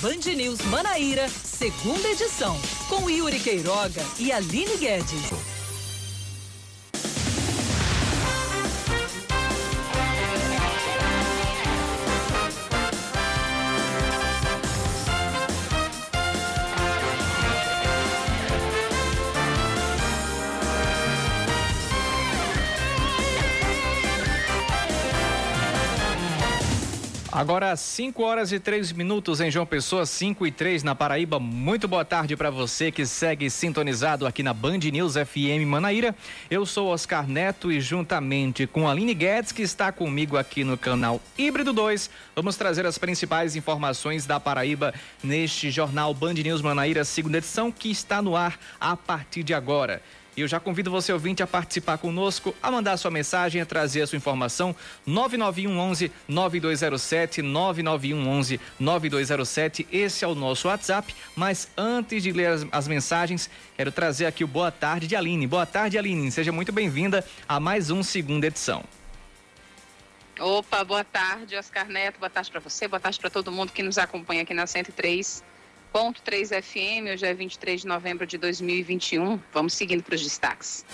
Band News Manaíra, segunda edição, com Yuri Queiroga e Aline Guedes. Agora, 5 horas e 3 minutos em João Pessoa, 5 e 3 na Paraíba. Muito boa tarde para você que segue sintonizado aqui na Band News FM Manaíra. Eu sou Oscar Neto e, juntamente com Aline Guedes, que está comigo aqui no canal Híbrido 2, vamos trazer as principais informações da Paraíba neste jornal Band News Manaíra, segunda edição, que está no ar a partir de agora. E eu já convido você, ouvinte, a participar conosco, a mandar sua mensagem, a trazer a sua informação. 991 11 9207, 991 11 9207. Esse é o nosso WhatsApp. Mas antes de ler as, as mensagens, quero trazer aqui o boa tarde de Aline. Boa tarde, Aline. Seja muito bem-vinda a mais um segunda edição. Opa, boa tarde, Oscar Neto. Boa tarde para você, boa tarde para todo mundo que nos acompanha aqui na 103 Ponto 3 FM, hoje é 23 de novembro de 2021. Vamos seguindo para os destaques.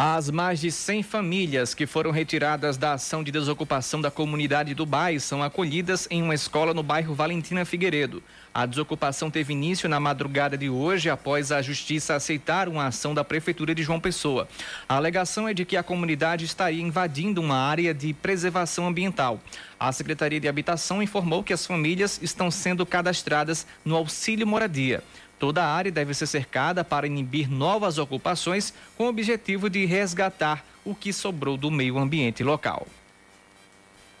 As mais de 100 famílias que foram retiradas da ação de desocupação da comunidade do bairro são acolhidas em uma escola no bairro Valentina Figueiredo. A desocupação teve início na madrugada de hoje, após a justiça aceitar uma ação da Prefeitura de João Pessoa. A alegação é de que a comunidade estaria invadindo uma área de preservação ambiental. A Secretaria de Habitação informou que as famílias estão sendo cadastradas no auxílio moradia. Toda a área deve ser cercada para inibir novas ocupações, com o objetivo de resgatar o que sobrou do meio ambiente local.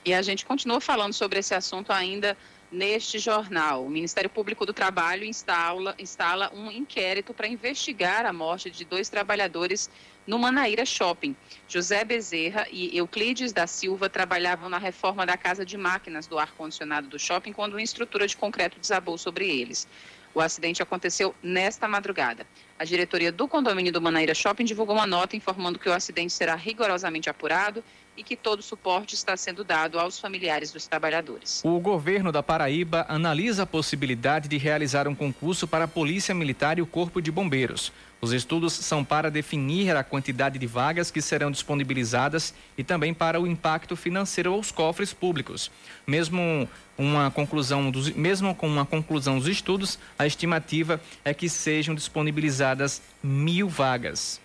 E a gente continua falando sobre esse assunto ainda neste jornal. O Ministério Público do Trabalho instala, instala um inquérito para investigar a morte de dois trabalhadores no Manaíra Shopping. José Bezerra e Euclides da Silva trabalhavam na reforma da casa de máquinas do ar-condicionado do shopping quando uma estrutura de concreto desabou sobre eles. O acidente aconteceu nesta madrugada. A diretoria do condomínio do Manaíra Shopping divulgou uma nota informando que o acidente será rigorosamente apurado e que todo suporte está sendo dado aos familiares dos trabalhadores. O governo da Paraíba analisa a possibilidade de realizar um concurso para a Polícia Militar e o Corpo de Bombeiros. Os estudos são para definir a quantidade de vagas que serão disponibilizadas e também para o impacto financeiro aos cofres públicos. Mesmo uma conclusão dos, mesmo com uma conclusão dos estudos, a estimativa é que sejam disponibilizadas mil vagas.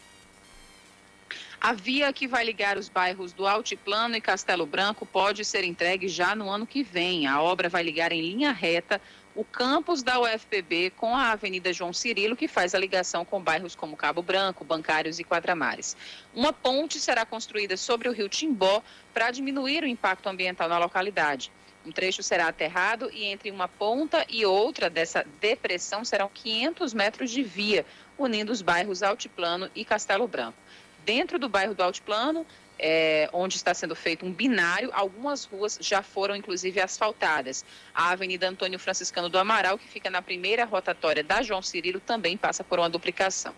A via que vai ligar os bairros do Altiplano e Castelo Branco pode ser entregue já no ano que vem. A obra vai ligar em linha reta o campus da UFPB com a Avenida João Cirilo, que faz a ligação com bairros como Cabo Branco, Bancários e Quadramares. Uma ponte será construída sobre o rio Timbó para diminuir o impacto ambiental na localidade. Um trecho será aterrado e entre uma ponta e outra dessa depressão serão 500 metros de via, unindo os bairros Altiplano e Castelo Branco dentro do bairro do Altiplano, é, onde está sendo feito um binário, algumas ruas já foram inclusive asfaltadas. A Avenida Antônio Franciscano do Amaral, que fica na primeira rotatória da João Cirilo, também passa por uma duplicação.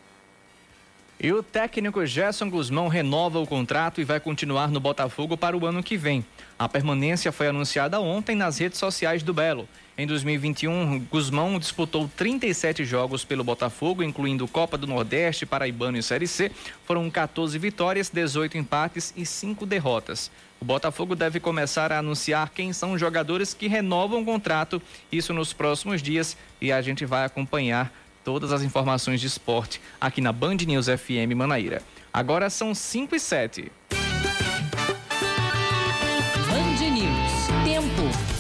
E o técnico Gerson Guzmão renova o contrato e vai continuar no Botafogo para o ano que vem. A permanência foi anunciada ontem nas redes sociais do Belo. Em 2021, Guzmão disputou 37 jogos pelo Botafogo, incluindo Copa do Nordeste, Paraibano e Série C. Foram 14 vitórias, 18 empates e 5 derrotas. O Botafogo deve começar a anunciar quem são os jogadores que renovam o contrato, isso nos próximos dias, e a gente vai acompanhar todas as informações de esporte aqui na Band News FM Manaíra. Agora são 5 e 7. Band News. Tempo.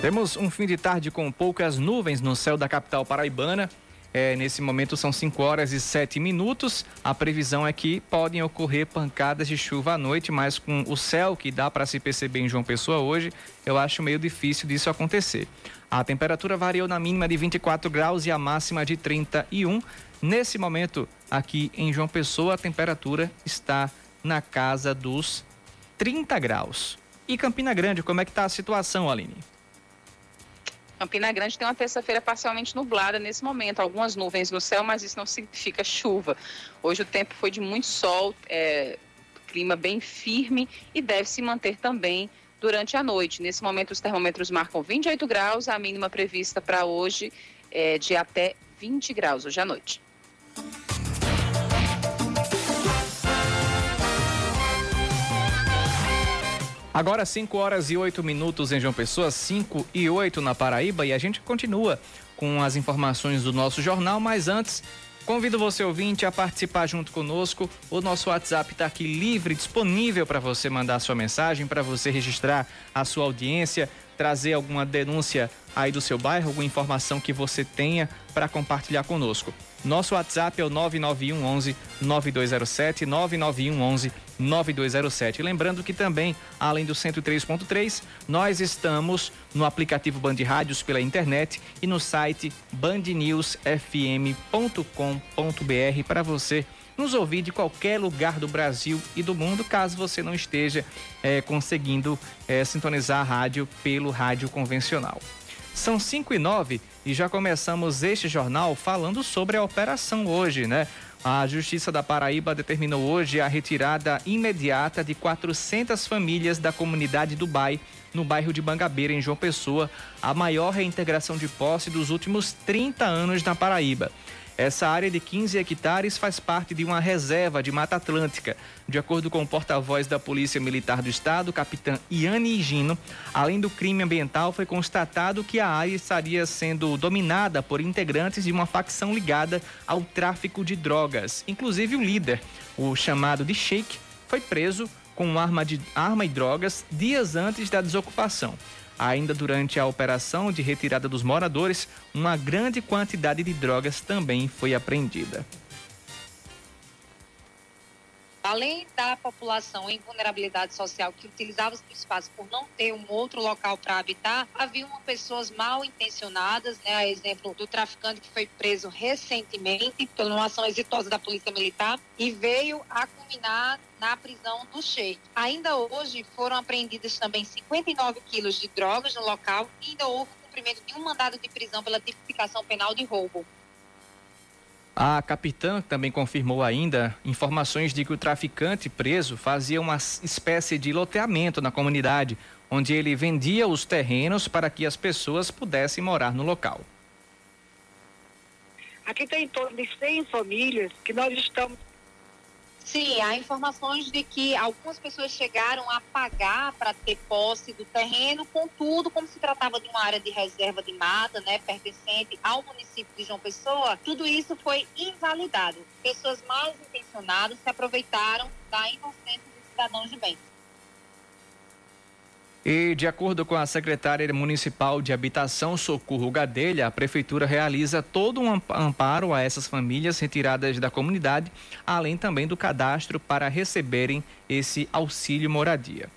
Temos um fim de tarde com poucas nuvens no céu da capital paraibana. É, nesse momento são 5 horas e 7 minutos. A previsão é que podem ocorrer pancadas de chuva à noite, mas com o céu que dá para se perceber em João Pessoa hoje, eu acho meio difícil disso acontecer. A temperatura variou na mínima de 24 graus e a máxima de 31. Nesse momento, aqui em João Pessoa, a temperatura está na casa dos 30 graus. E Campina Grande, como é que está a situação, Aline? Campina Grande tem uma terça-feira parcialmente nublada nesse momento, algumas nuvens no céu, mas isso não significa chuva. Hoje o tempo foi de muito sol, é, clima bem firme e deve se manter também durante a noite. Nesse momento os termômetros marcam 28 graus, a mínima prevista para hoje é de até 20 graus hoje à noite. Agora 5 horas e 8 minutos em João Pessoa, 5 e 8 na Paraíba e a gente continua com as informações do nosso jornal, mas antes Convido você ouvinte a participar junto conosco. O nosso WhatsApp está aqui livre, disponível para você mandar sua mensagem, para você registrar a sua audiência, trazer alguma denúncia aí do seu bairro, alguma informação que você tenha para compartilhar conosco. Nosso WhatsApp é o 991 11 9207 991 11 9207. Lembrando que também, além do 103.3, nós estamos no aplicativo Band Rádios pela internet e no site bandnewsfm.com.br para você nos ouvir de qualquer lugar do Brasil e do mundo, caso você não esteja é, conseguindo é, sintonizar a rádio pelo rádio convencional. São 5 e 9 e já começamos este jornal falando sobre a operação hoje, né? A Justiça da Paraíba determinou hoje a retirada imediata de 400 famílias da comunidade Dubai, no bairro de Bangabeira, em João Pessoa, a maior reintegração de posse dos últimos 30 anos na Paraíba. Essa área de 15 hectares faz parte de uma reserva de Mata Atlântica. De acordo com o porta-voz da Polícia Militar do Estado, capitão Iane Higino, além do crime ambiental, foi constatado que a área estaria sendo dominada por integrantes de uma facção ligada ao tráfico de drogas. Inclusive o líder, o chamado de Sheik, foi preso com arma, de, arma e drogas dias antes da desocupação. Ainda durante a operação de retirada dos moradores, uma grande quantidade de drogas também foi apreendida. Além da população em vulnerabilidade social que utilizava os espaços por não ter um outro local para habitar, haviam pessoas mal intencionadas, né, a exemplo do traficante que foi preso recentemente por uma ação exitosa da Polícia Militar e veio a culminar na prisão do Sheik. Ainda hoje foram apreendidas também 59 quilos de drogas no local e ainda houve o cumprimento de um mandado de prisão pela tipificação penal de roubo. A capitã também confirmou ainda informações de que o traficante preso fazia uma espécie de loteamento na comunidade, onde ele vendia os terrenos para que as pessoas pudessem morar no local. Aqui tem em torno de 100 famílias que nós estamos Sim, há informações de que algumas pessoas chegaram a pagar para ter posse do terreno, contudo, como se tratava de uma área de reserva de mata, né, pertencente ao município de João Pessoa, tudo isso foi invalidado. Pessoas mais intencionadas se aproveitaram da inocência dos cidadãos de bem. E, de acordo com a secretária municipal de Habitação, Socorro Gadelha, a prefeitura realiza todo um amparo a essas famílias retiradas da comunidade, além também do cadastro para receberem esse auxílio moradia.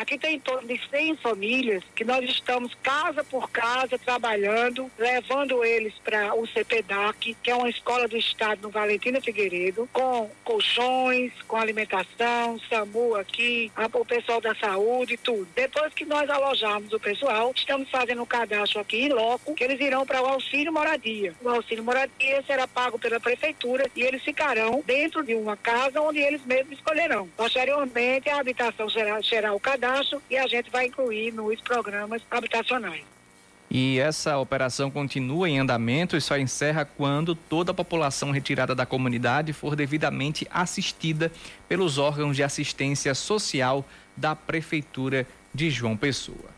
Aqui tem em torno de 100 famílias que nós estamos casa por casa trabalhando, levando eles para o CPDAC, que é uma escola do Estado no Valentina Figueiredo, com colchões, com alimentação, SAMU aqui, o pessoal da saúde, tudo. Depois que nós alojarmos o pessoal, estamos fazendo o um cadastro aqui em loco, que eles irão para o auxílio moradia. O auxílio moradia será pago pela prefeitura e eles ficarão dentro de uma casa onde eles mesmos escolherão. Posteriormente, a habitação será, será o cadastro cadastro e a gente vai incluir nos programas habitacionais. E essa operação continua em andamento e só encerra quando toda a população retirada da comunidade for devidamente assistida pelos órgãos de assistência social da Prefeitura de João Pessoa.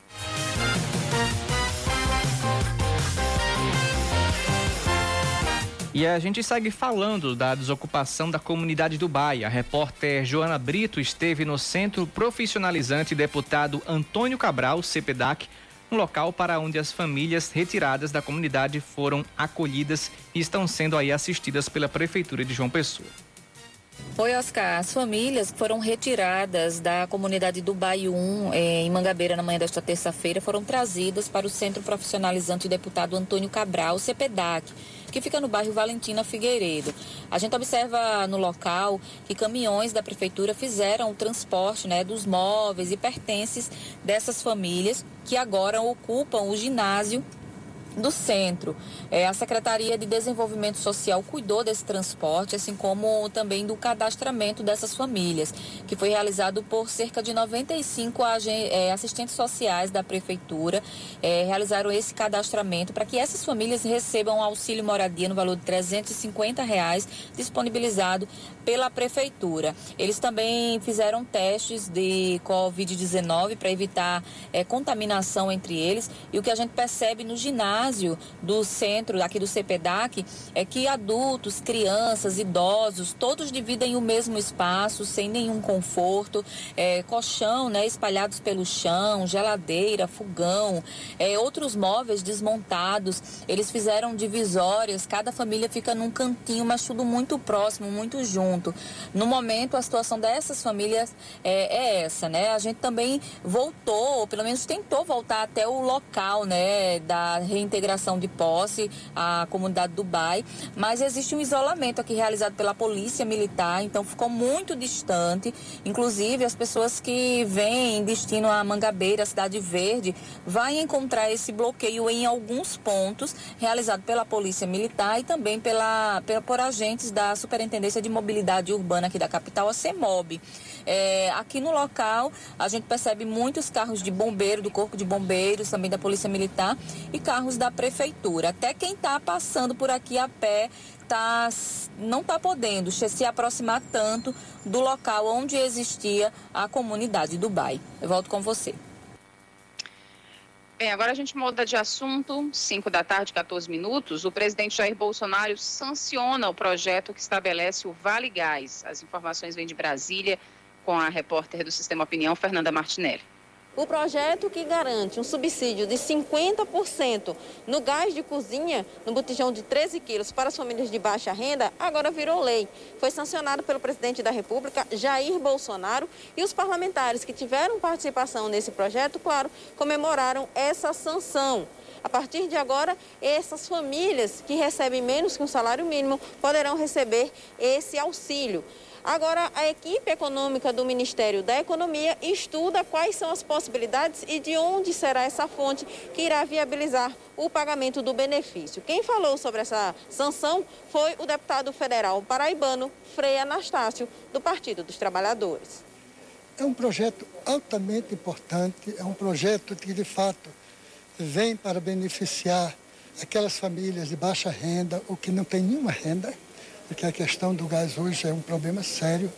E a gente segue falando da desocupação da comunidade do Baia. A repórter Joana Brito esteve no Centro Profissionalizante Deputado Antônio Cabral, CPDAC, um local para onde as famílias retiradas da comunidade foram acolhidas e estão sendo aí assistidas pela Prefeitura de João Pessoa. Oi, Oscar. As famílias foram retiradas da comunidade do Baio 1, eh, em Mangabeira, na manhã desta terça-feira, foram trazidas para o Centro Profissionalizante Deputado Antônio Cabral, CPDAC que fica no bairro Valentina Figueiredo. A gente observa no local que caminhões da prefeitura fizeram o transporte né, dos móveis e pertences dessas famílias que agora ocupam o ginásio do centro. É, a Secretaria de Desenvolvimento Social cuidou desse transporte, assim como também do cadastramento dessas famílias, que foi realizado por cerca de 95 é, assistentes sociais da Prefeitura. É, realizaram esse cadastramento para que essas famílias recebam auxílio moradia no valor de 350 reais disponibilizado pela Prefeitura. Eles também fizeram testes de Covid-19 para evitar é, contaminação entre eles e o que a gente percebe no ginásio ginásio do centro aqui do CPDAC é que adultos, crianças, idosos, todos dividem o mesmo espaço sem nenhum conforto, é, colchão, né, espalhados pelo chão, geladeira, fogão, é, outros móveis desmontados. Eles fizeram divisórias, cada família fica num cantinho, mas tudo muito próximo, muito junto. No momento, a situação dessas famílias é, é essa, né? A gente também voltou, ou pelo menos tentou voltar até o local, né, da reintegração de posse à comunidade Dubai, mas existe um isolamento aqui realizado pela polícia militar, então ficou muito distante. Inclusive, as pessoas que vêm destino a Mangabeira, Cidade Verde, vão encontrar esse bloqueio em alguns pontos, realizado pela polícia militar e também pela, pela por agentes da Superintendência de Mobilidade Urbana aqui da capital, a CEMOB. É, aqui no local, a gente percebe muitos carros de bombeiro, do Corpo de Bombeiros, também da Polícia Militar, e carros da Prefeitura. Até quem está passando por aqui a pé tá, não está podendo se aproximar tanto do local onde existia a comunidade do Dubai. Eu volto com você. Bem, agora a gente muda de assunto. 5 da tarde, 14 minutos. O presidente Jair Bolsonaro sanciona o projeto que estabelece o Vale Gás. As informações vêm de Brasília com a repórter do Sistema Opinião, Fernanda Martinelli. O projeto que garante um subsídio de 50% no gás de cozinha, no botijão de 13 quilos para as famílias de baixa renda, agora virou lei. Foi sancionado pelo presidente da República, Jair Bolsonaro, e os parlamentares que tiveram participação nesse projeto, claro, comemoraram essa sanção. A partir de agora, essas famílias que recebem menos que um salário mínimo poderão receber esse auxílio. Agora, a equipe econômica do Ministério da Economia estuda quais são as possibilidades e de onde será essa fonte que irá viabilizar o pagamento do benefício. Quem falou sobre essa sanção foi o deputado federal paraibano Frei Anastácio, do Partido dos Trabalhadores. É um projeto altamente importante, é um projeto que, de fato, vem para beneficiar aquelas famílias de baixa renda ou que não têm nenhuma renda porque a questão do gás hoje é um problema sério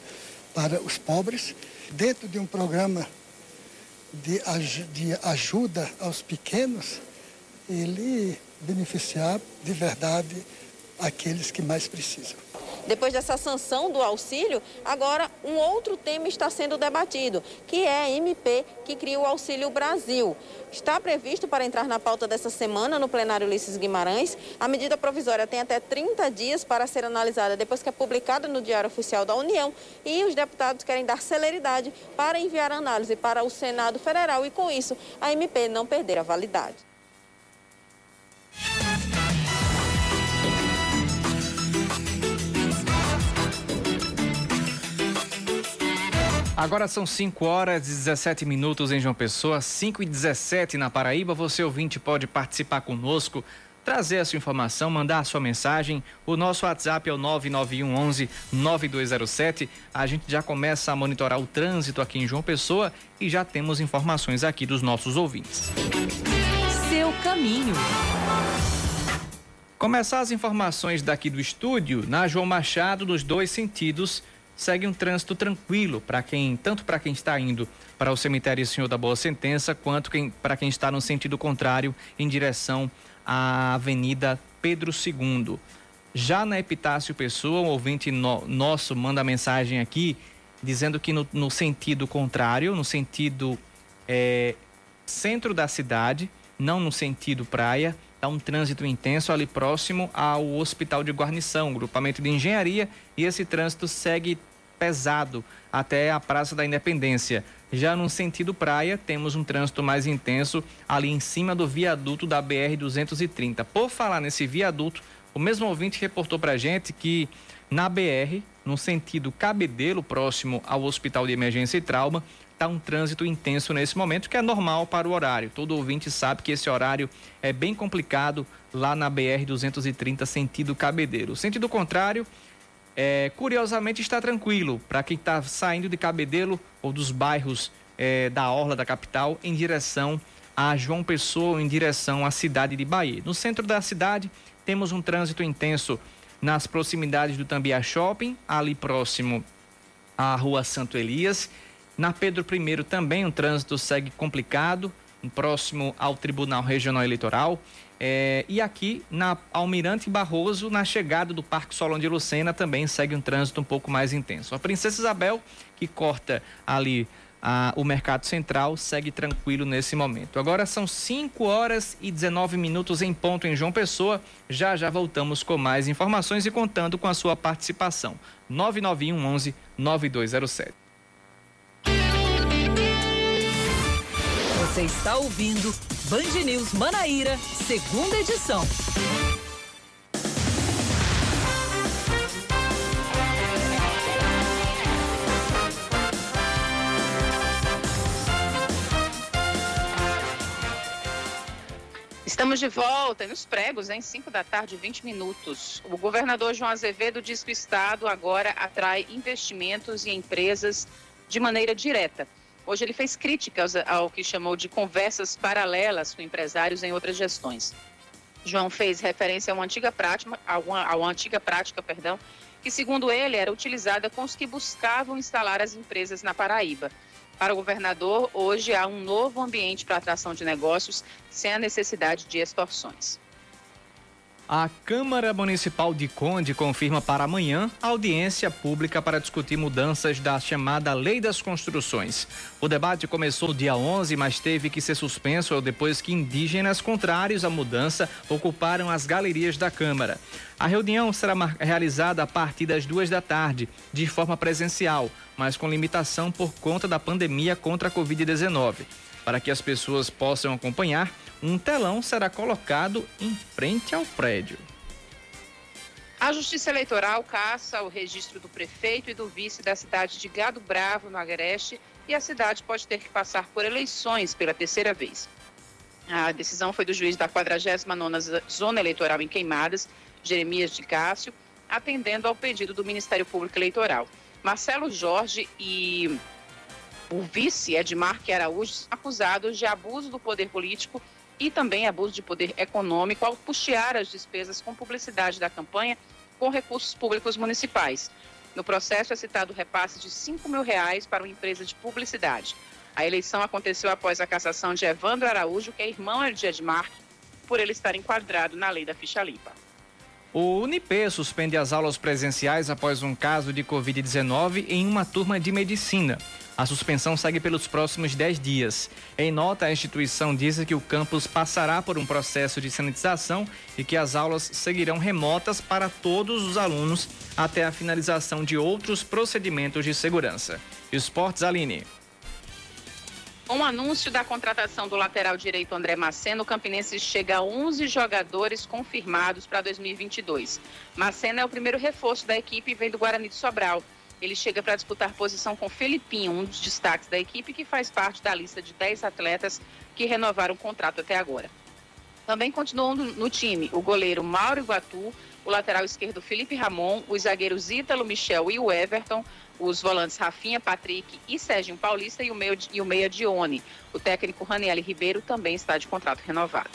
para os pobres. Dentro de um programa de, de ajuda aos pequenos, ele beneficiar de verdade aqueles que mais precisam. Depois dessa sanção do auxílio, agora um outro tema está sendo debatido, que é a MP que cria o Auxílio Brasil. Está previsto para entrar na pauta dessa semana no plenário Ulisses Guimarães. A medida provisória tem até 30 dias para ser analisada depois que é publicada no Diário Oficial da União e os deputados querem dar celeridade para enviar a análise para o Senado Federal e, com isso, a MP não perder a validade. Agora são 5 horas e 17 minutos em João Pessoa, 5 e 17 na Paraíba. Você ouvinte pode participar conosco, trazer a sua informação, mandar a sua mensagem. O nosso WhatsApp é o 991 11 9207. A gente já começa a monitorar o trânsito aqui em João Pessoa e já temos informações aqui dos nossos ouvintes. Seu caminho. Começar as informações daqui do estúdio na João Machado nos dois sentidos segue um trânsito tranquilo para quem, tanto para quem está indo para o cemitério Senhor da Boa Sentença, quanto para quem está no sentido contrário em direção à Avenida Pedro II. Já na Epitácio Pessoa, um ouvinte no, nosso manda mensagem aqui dizendo que no, no sentido contrário, no sentido é, centro da cidade, não no sentido praia, Está um trânsito intenso ali próximo ao Hospital de Guarnição, grupamento de engenharia, e esse trânsito segue pesado até a Praça da Independência. Já no sentido praia, temos um trânsito mais intenso ali em cima do viaduto da BR-230. Por falar nesse viaduto, o mesmo ouvinte reportou para gente que na BR, no sentido Cabedelo, próximo ao Hospital de Emergência e Trauma, está um trânsito intenso nesse momento, que é normal para o horário. Todo ouvinte sabe que esse horário é bem complicado lá na BR-230, sentido Cabedeiro. O sentido contrário, é, curiosamente, está tranquilo para quem está saindo de Cabedelo ou dos bairros é, da orla da capital em direção a João Pessoa, em direção à cidade de Bahia. No centro da cidade, temos um trânsito intenso nas proximidades do Tambia Shopping, ali próximo à Rua Santo Elias. Na Pedro I também o trânsito segue complicado, próximo ao Tribunal Regional Eleitoral. É, e aqui na Almirante Barroso, na chegada do Parque Solon de Lucena, também segue um trânsito um pouco mais intenso. A Princesa Isabel, que corta ali o Mercado Central segue tranquilo nesse momento. Agora são 5 horas e 19 minutos em ponto em João Pessoa. Já já voltamos com mais informações e contando com a sua participação. 991 11 9207. Você está ouvindo Band News Manaíra, segunda edição. Estamos de volta nos pregos, em 5 da tarde, 20 minutos. O governador João Azevedo diz que o Estado agora atrai investimentos e empresas de maneira direta. Hoje ele fez críticas ao que chamou de conversas paralelas com empresários em outras gestões. João fez referência a uma antiga prática, a uma, a uma antiga prática, perdão, que segundo ele era utilizada com os que buscavam instalar as empresas na Paraíba. Para o governador, hoje há um novo ambiente para atração de negócios sem a necessidade de extorsões. A Câmara Municipal de Conde confirma para amanhã audiência pública para discutir mudanças da chamada Lei das Construções. O debate começou dia 11, mas teve que ser suspenso depois que indígenas contrários à mudança ocuparam as galerias da Câmara. A reunião será realizada a partir das duas da tarde, de forma presencial, mas com limitação por conta da pandemia contra a Covid-19. Para que as pessoas possam acompanhar, um telão será colocado em frente ao prédio. A Justiça Eleitoral caça o registro do prefeito e do vice da cidade de Gado Bravo, no Agreste, e a cidade pode ter que passar por eleições pela terceira vez. A decisão foi do juiz da 49ª Zona Eleitoral em Queimadas, Jeremias de Cássio, atendendo ao pedido do Ministério Público Eleitoral. Marcelo Jorge e o vice Edmar Araújo acusados de abuso do poder político e também abuso de poder econômico ao puxear as despesas com publicidade da campanha com recursos públicos municipais. No processo é citado o repasse de 5 mil reais para uma empresa de publicidade. A eleição aconteceu após a cassação de Evandro Araújo, que é irmão de Edmar, por ele estar enquadrado na lei da ficha limpa. O Unip suspende as aulas presenciais após um caso de Covid-19 em uma turma de medicina. A suspensão segue pelos próximos 10 dias. Em nota, a instituição diz que o campus passará por um processo de sanitização e que as aulas seguirão remotas para todos os alunos até a finalização de outros procedimentos de segurança. Esportes Aline. Com o anúncio da contratação do lateral direito André Maceno, o Campinense chega a 11 jogadores confirmados para 2022. Maceno é o primeiro reforço da equipe e vem do Guarani de Sobral. Ele chega para disputar posição com Felipinho, um dos destaques da equipe que faz parte da lista de 10 atletas que renovaram o contrato até agora. Também continuam no time o goleiro Mauro Iguatu, o lateral esquerdo Felipe Ramon, os zagueiros Ítalo, Michel e o Everton, os volantes Rafinha, Patrick e Sérgio Paulista e o meia, e o meia Dione. O técnico Raniel Ribeiro também está de contrato renovado.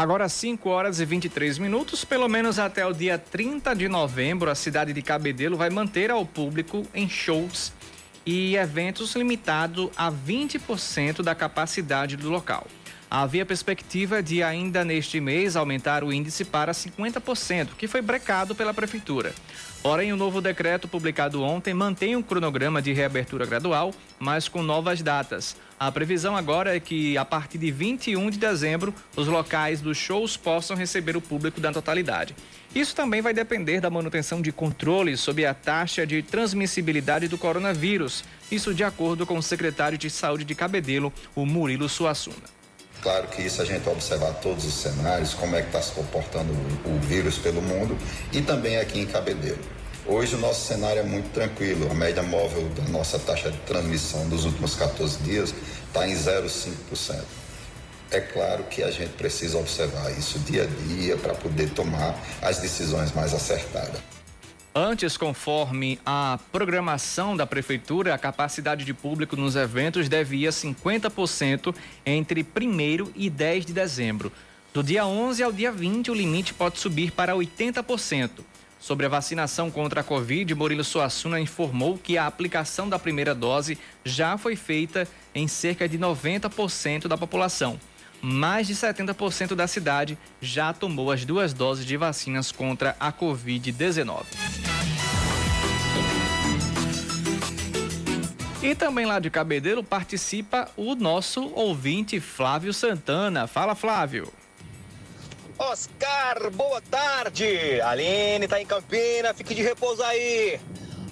Agora 5 horas e 23 minutos, pelo menos até o dia 30 de novembro, a cidade de Cabedelo vai manter ao público em shows e eventos limitado a 20% da capacidade do local. Havia perspectiva de ainda neste mês aumentar o índice para 50%, que foi brecado pela prefeitura. Porém, o novo decreto publicado ontem mantém um cronograma de reabertura gradual, mas com novas datas. A previsão agora é que, a partir de 21 de dezembro, os locais dos shows possam receber o público da totalidade. Isso também vai depender da manutenção de controles sobre a taxa de transmissibilidade do coronavírus. Isso de acordo com o secretário de Saúde de Cabedelo, o Murilo Suassuna. Claro que isso a gente observar todos os cenários, como é que está se comportando o, o vírus pelo mundo e também aqui em Cabedelo. Hoje o nosso cenário é muito tranquilo. A média móvel da nossa taxa de transmissão dos últimos 14 dias está em 0,5%. É claro que a gente precisa observar isso dia a dia para poder tomar as decisões mais acertadas. Antes, conforme a programação da prefeitura, a capacidade de público nos eventos devia 50% entre 1 e 10 de dezembro. Do dia 11 ao dia 20, o limite pode subir para 80%. Sobre a vacinação contra a Covid, Murilo Suassuna informou que a aplicação da primeira dose já foi feita em cerca de 90% da população mais de 70% da cidade já tomou as duas doses de vacinas contra a Covid-19. E também lá de Cabedelo participa o nosso ouvinte Flávio Santana. Fala, Flávio. Oscar, boa tarde. Aline tá em Campina, fique de repouso aí.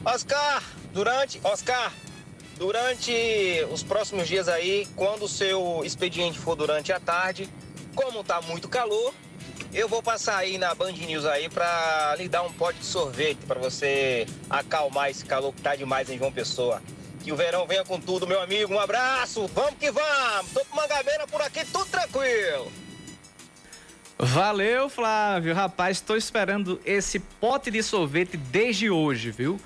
Oscar, durante. Oscar, Durante os próximos dias aí, quando o seu expediente for durante a tarde, como tá muito calor, eu vou passar aí na Band News aí para lhe dar um pote de sorvete para você acalmar esse calor que tá demais em João Pessoa. Que o verão venha com tudo, meu amigo. Um abraço, vamos que vamos. Tô com Mangabeira por aqui, tudo tranquilo. Valeu, Flávio. Rapaz, estou esperando esse pote de sorvete desde hoje, viu?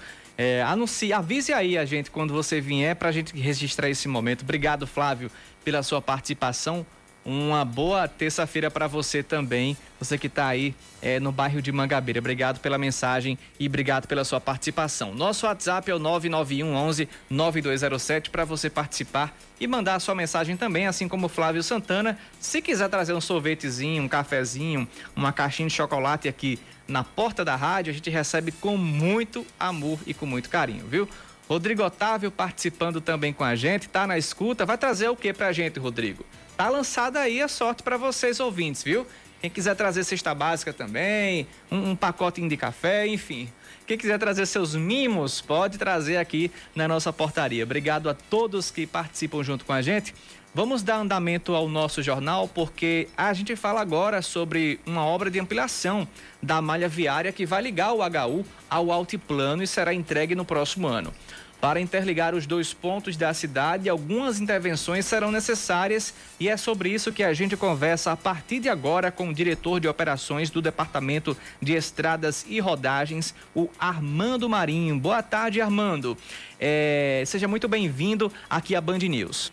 É, anuncie, avise aí a gente quando você vier para a gente registrar esse momento. Obrigado, Flávio, pela sua participação. Uma boa terça-feira para você também, você que está aí é, no bairro de Mangabeira. Obrigado pela mensagem e obrigado pela sua participação. Nosso WhatsApp é o 991 11 9207 para você participar e mandar a sua mensagem também, assim como o Flávio Santana. Se quiser trazer um sorvetezinho, um cafezinho, uma caixinha de chocolate aqui na porta da rádio, a gente recebe com muito amor e com muito carinho, viu? Rodrigo Otávio participando também com a gente, tá na escuta. Vai trazer o que pra gente, Rodrigo? Tá lançada aí a sorte para vocês ouvintes, viu? Quem quiser trazer cesta básica também, um, um pacotinho de café, enfim. Quem quiser trazer seus mimos, pode trazer aqui na nossa portaria. Obrigado a todos que participam junto com a gente. Vamos dar andamento ao nosso jornal porque a gente fala agora sobre uma obra de ampliação da malha viária que vai ligar o HU ao altiplano e será entregue no próximo ano. Para interligar os dois pontos da cidade, algumas intervenções serão necessárias e é sobre isso que a gente conversa a partir de agora com o diretor de operações do Departamento de Estradas e Rodagens, o Armando Marinho. Boa tarde, Armando. É, seja muito bem-vindo aqui à Band News.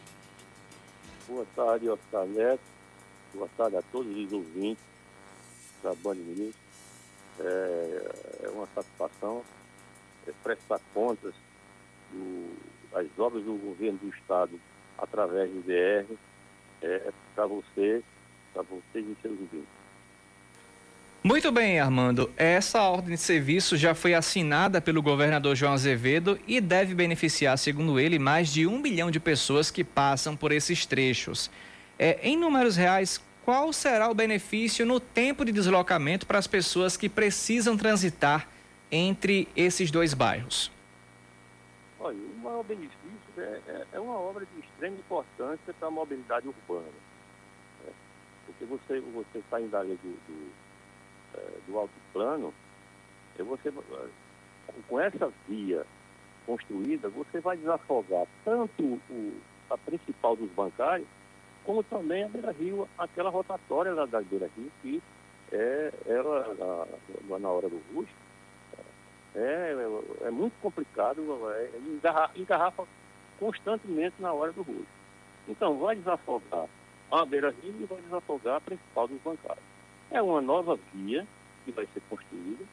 Boa tarde, Oscar Neto. Boa tarde a todos os ouvintes da Band News. É, é uma satisfação é, prestar contas do, das obras do governo do Estado através do DR é, para você, para vocês e seus ouvintes. Muito bem, Armando. Essa ordem de serviço já foi assinada pelo governador João Azevedo e deve beneficiar, segundo ele, mais de um milhão de pessoas que passam por esses trechos. É, em números reais, qual será o benefício no tempo de deslocamento para as pessoas que precisam transitar entre esses dois bairros? Olha, o maior benefício é, é, é uma obra de extrema importância para a mobilidade urbana. Né? Porque você, você está indo ali do, do, do alto plano, e você, com essa via construída, você vai desafogar tanto o, a principal dos bancários, como também a Beira Rio, aquela rotatória da, da Beira Rio, que é, ela, na, na hora do rush, é, é, é muito complicado, é, engarra, engarrafa constantemente na hora do rosto. Então, vai desafogar a beira-rio e vai desafogar a principal dos bancários. É uma nova via que vai ser construída,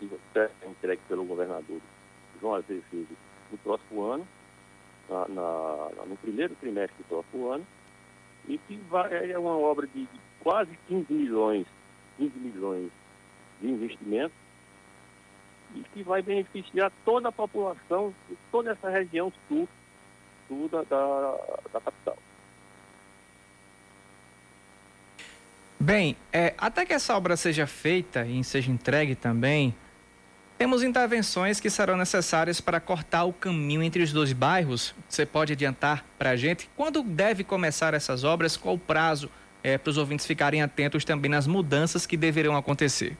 e vai ser entregue pelo governador João Azevedo no próximo ano, na, na, no primeiro trimestre do próximo ano, e que vai, é uma obra de quase 15 milhões, 15 milhões de investimento e que vai beneficiar toda a população de toda essa região sul, sul da, da, da capital. Bem, é, até que essa obra seja feita e seja entregue também, temos intervenções que serão necessárias para cortar o caminho entre os dois bairros. Você pode adiantar para a gente quando deve começar essas obras? Qual o prazo é, para os ouvintes ficarem atentos também nas mudanças que deverão acontecer?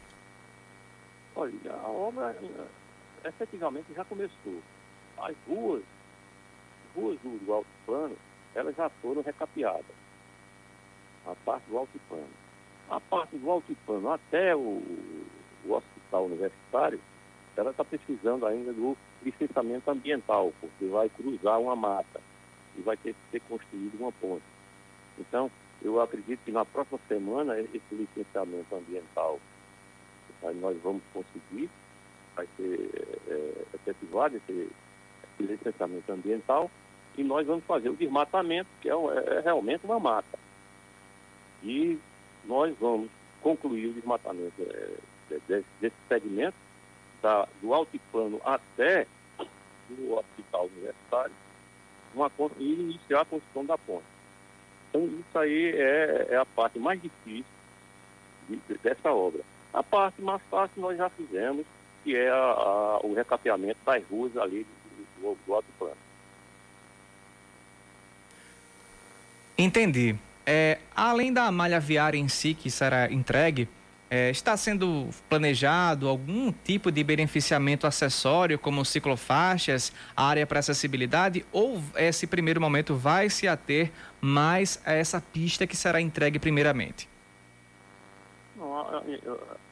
Olha, a obra efetivamente já começou. As ruas, ruas do, do alto plano, elas já foram recapeadas. A parte do alto plano. A parte do alto plano até o, o hospital universitário, ela está precisando ainda do licenciamento ambiental, porque vai cruzar uma mata e vai ter que ser construída uma ponte. Então, eu acredito que na próxima semana esse licenciamento ambiental nós vamos conseguir, vai ser é, efetivado esse, esse licenciamento ambiental e nós vamos fazer o desmatamento, que é, é realmente uma mata. E nós vamos concluir o desmatamento é, desse, desse segmento da, do altiplano até o hospital universitário uma, e iniciar a construção da ponte. Então, isso aí é, é a parte mais difícil de, dessa obra. A parte mais fácil nós já fizemos, que é a, a, o recapeamento das ruas ali do, do, do alto plano. Entendi. É, além da malha viária em si que será entregue, é, está sendo planejado algum tipo de beneficiamento acessório, como ciclofaixas, área para acessibilidade, ou esse primeiro momento vai se ater mais a essa pista que será entregue primeiramente? Não, a,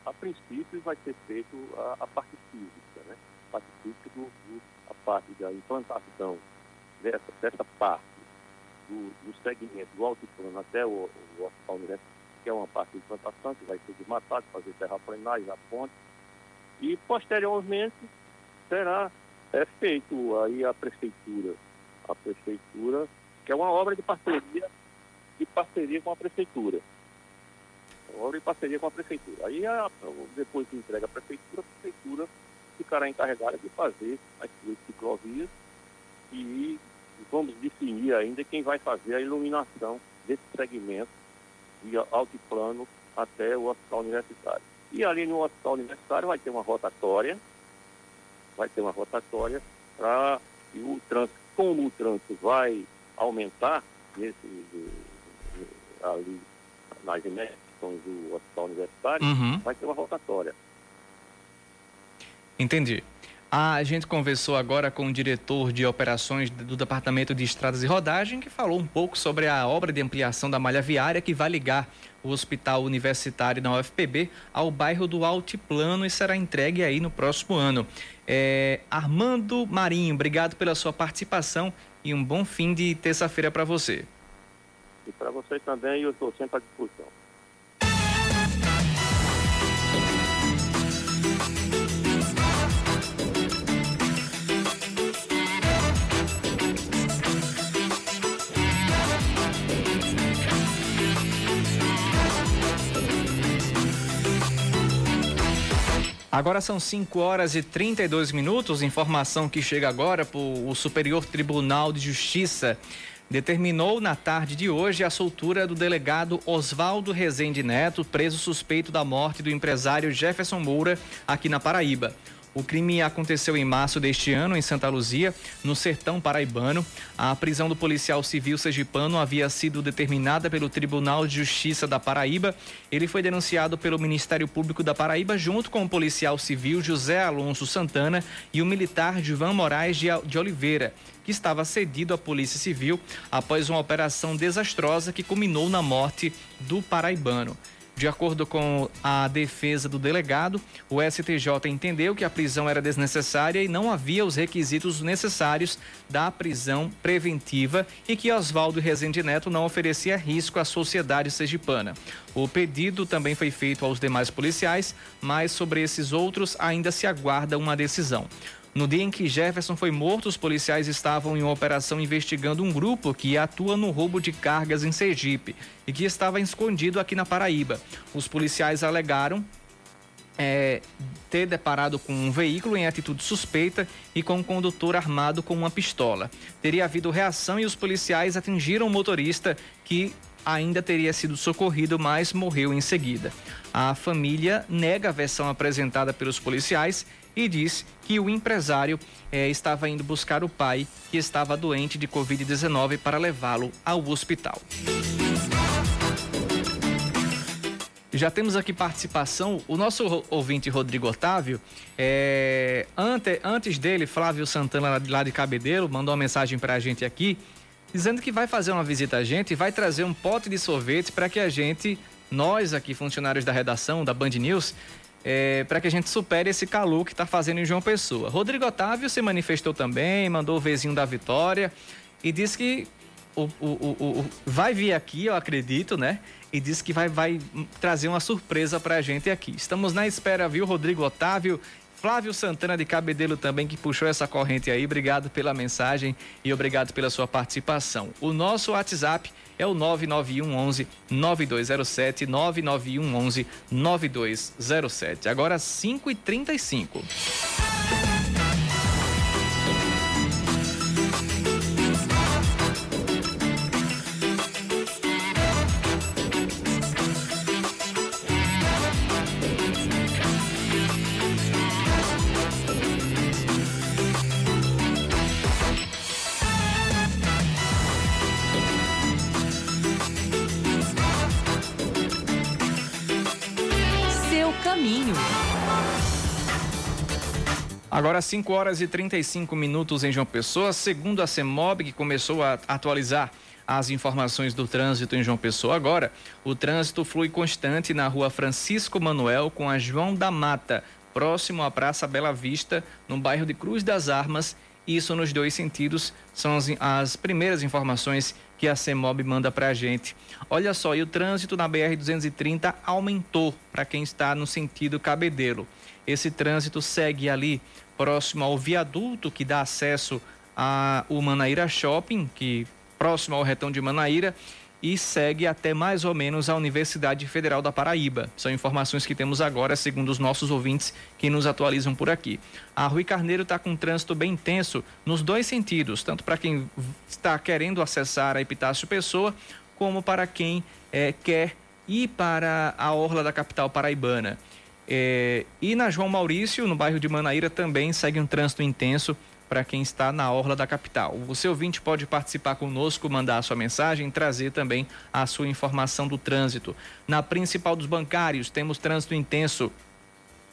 a, a princípio vai ser feito a, a, parte física, né? A parte física do, do, a parte da implantação dessa, dessa parte do, do segmento do alto plano até o, o hospital universitário que é uma parte de plantação, que vai ser desmatado, fazer terraplenagem, a ponte. E, posteriormente, será é, feito aí a prefeitura, a prefeitura, que é uma obra de parceria, de parceria com a prefeitura. Obra de parceria com a prefeitura. Aí, a, depois que entrega a prefeitura, a prefeitura ficará encarregada de fazer as suas ciclovias e vamos definir ainda quem vai fazer a iluminação desse segmento de altiplano até o hospital universitário. E ali no hospital universitário vai ter uma rotatória, vai ter uma rotatória para o trânsito, como o trânsito vai aumentar nesse, ali nas emergências do hospital universitário, uhum. vai ter uma rotatória. Entendi. A gente conversou agora com o diretor de operações do Departamento de Estradas e Rodagem, que falou um pouco sobre a obra de ampliação da malha viária que vai ligar o Hospital Universitário da UFPB ao bairro do Altiplano e será entregue aí no próximo ano. É, Armando Marinho, obrigado pela sua participação e um bom fim de terça-feira para você. E para você também, eu estou sempre à disposição. Agora são 5 horas e 32 minutos. Informação que chega agora para o Superior Tribunal de Justiça determinou na tarde de hoje a soltura do delegado Oswaldo Rezende Neto, preso suspeito da morte do empresário Jefferson Moura aqui na Paraíba. O crime aconteceu em março deste ano em Santa Luzia, no sertão paraibano. A prisão do policial civil sergipano havia sido determinada pelo Tribunal de Justiça da Paraíba. Ele foi denunciado pelo Ministério Público da Paraíba junto com o policial civil José Alonso Santana e o militar Juvan Moraes de Oliveira que estava cedido à Polícia Civil após uma operação desastrosa que culminou na morte do paraibano. De acordo com a defesa do delegado, o STJ entendeu que a prisão era desnecessária e não havia os requisitos necessários da prisão preventiva e que Oswaldo Rezende Neto não oferecia risco à sociedade sergipana. O pedido também foi feito aos demais policiais, mas sobre esses outros ainda se aguarda uma decisão. No dia em que Jefferson foi morto, os policiais estavam em uma operação investigando um grupo que atua no roubo de cargas em Sergipe e que estava escondido aqui na Paraíba. Os policiais alegaram é, ter deparado com um veículo em atitude suspeita e com um condutor armado com uma pistola. Teria havido reação e os policiais atingiram o motorista que ainda teria sido socorrido, mas morreu em seguida. A família nega a versão apresentada pelos policiais e diz que o empresário eh, estava indo buscar o pai, que estava doente de Covid-19, para levá-lo ao hospital. Já temos aqui participação. O nosso ouvinte Rodrigo Otávio, é, ante, antes dele, Flávio Santana, lá de Cabedelo, mandou uma mensagem para a gente aqui, dizendo que vai fazer uma visita a gente e vai trazer um pote de sorvete para que a gente, nós aqui, funcionários da redação da Band News, é, para que a gente supere esse calor que está fazendo em João Pessoa. Rodrigo Otávio se manifestou também, mandou o vizinho da vitória e disse que o, o, o, vai vir aqui, eu acredito, né? E disse que vai, vai trazer uma surpresa para a gente aqui. Estamos na espera, viu, Rodrigo Otávio? Flávio Santana de Cabedelo também que puxou essa corrente aí. Obrigado pela mensagem e obrigado pela sua participação. O nosso WhatsApp é o 991 11 9207 991 11 9207. Agora 5 e 35 Agora 5 horas e 35 minutos em João Pessoa, segundo a CEMOB, que começou a atualizar as informações do trânsito em João Pessoa agora, o trânsito flui constante na rua Francisco Manuel com a João da Mata, próximo à Praça Bela Vista, no bairro de Cruz das Armas. Isso nos dois sentidos são as, as primeiras informações que a CEMOB manda para a gente. Olha só, e o trânsito na BR-230 aumentou para quem está no sentido Cabedelo. Esse trânsito segue ali próximo ao viaduto que dá acesso ao Manaíra Shopping, que próximo ao retão de Manaíra, e segue até mais ou menos a Universidade Federal da Paraíba. São informações que temos agora, segundo os nossos ouvintes que nos atualizam por aqui. A Rui Carneiro está com um trânsito bem intenso nos dois sentidos, tanto para quem está querendo acessar a Epitácio Pessoa, como para quem é, quer ir para a orla da capital paraibana. É, e na João Maurício, no bairro de Manaíra, também segue um trânsito intenso para quem está na orla da capital. O seu ouvinte pode participar conosco, mandar a sua mensagem, trazer também a sua informação do trânsito. Na principal dos bancários, temos trânsito intenso